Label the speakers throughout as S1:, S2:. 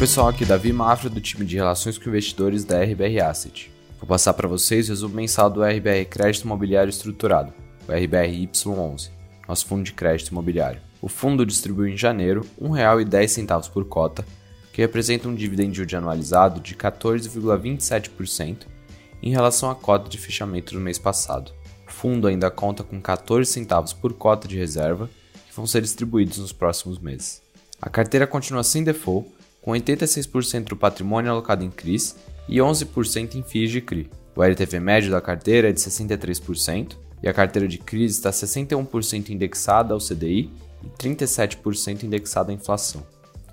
S1: Pessoal, aqui Davi Mafra do time de Relações com Investidores da RBR Asset. Vou passar para vocês o resumo mensal do RBR Crédito Imobiliário Estruturado, o RBR Y11, nosso fundo de crédito imobiliário. O fundo distribuiu em janeiro R$ 1,10 por cota, que representa um dividend yield anualizado de 14,27% em relação à cota de fechamento do mês passado. O fundo ainda conta com 14 centavos por cota de reserva, que vão ser distribuídos nos próximos meses. A carteira continua sem default, com 86% do patrimônio alocado em CRIs e 11% em FIIs de CRI. O LTV médio da carteira é de 63% e a carteira de CRIs está 61% indexada ao CDI e 37% indexada à inflação.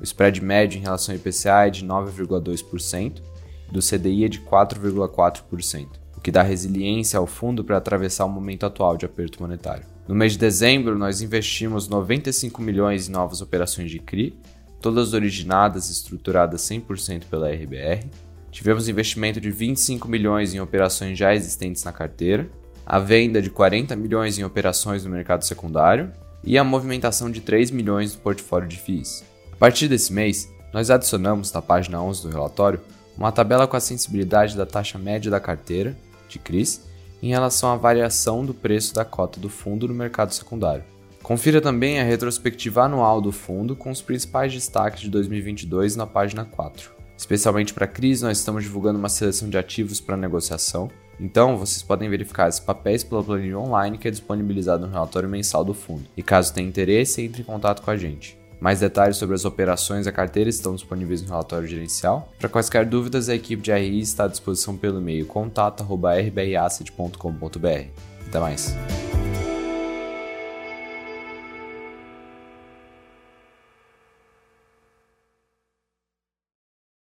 S1: O spread médio em relação ao IPCA é de 9,2% e do CDI é de 4,4%, o que dá resiliência ao fundo para atravessar o momento atual de aperto monetário. No mês de dezembro, nós investimos 95 milhões em novas operações de CRI, todas originadas e estruturadas 100% pela RBR. Tivemos investimento de 25 milhões em operações já existentes na carteira, a venda de 40 milhões em operações no mercado secundário e a movimentação de 3 milhões no portfólio de FIIs. A partir desse mês, nós adicionamos na página 11 do relatório uma tabela com a sensibilidade da taxa média da carteira, de CRIs, em relação à variação do preço da cota do fundo no mercado secundário. Confira também a retrospectiva anual do fundo com os principais destaques de 2022 na página 4. Especialmente para a crise, nós estamos divulgando uma seleção de ativos para negociação, então vocês podem verificar esses papéis pela planilha online que é disponibilizada no relatório mensal do fundo. E caso tenha interesse, entre em contato com a gente. Mais detalhes sobre as operações da carteira estão disponíveis no relatório gerencial. Para quaisquer dúvidas, a equipe de RI está à disposição pelo e-mail contato.rbrasset.com.br. Até mais!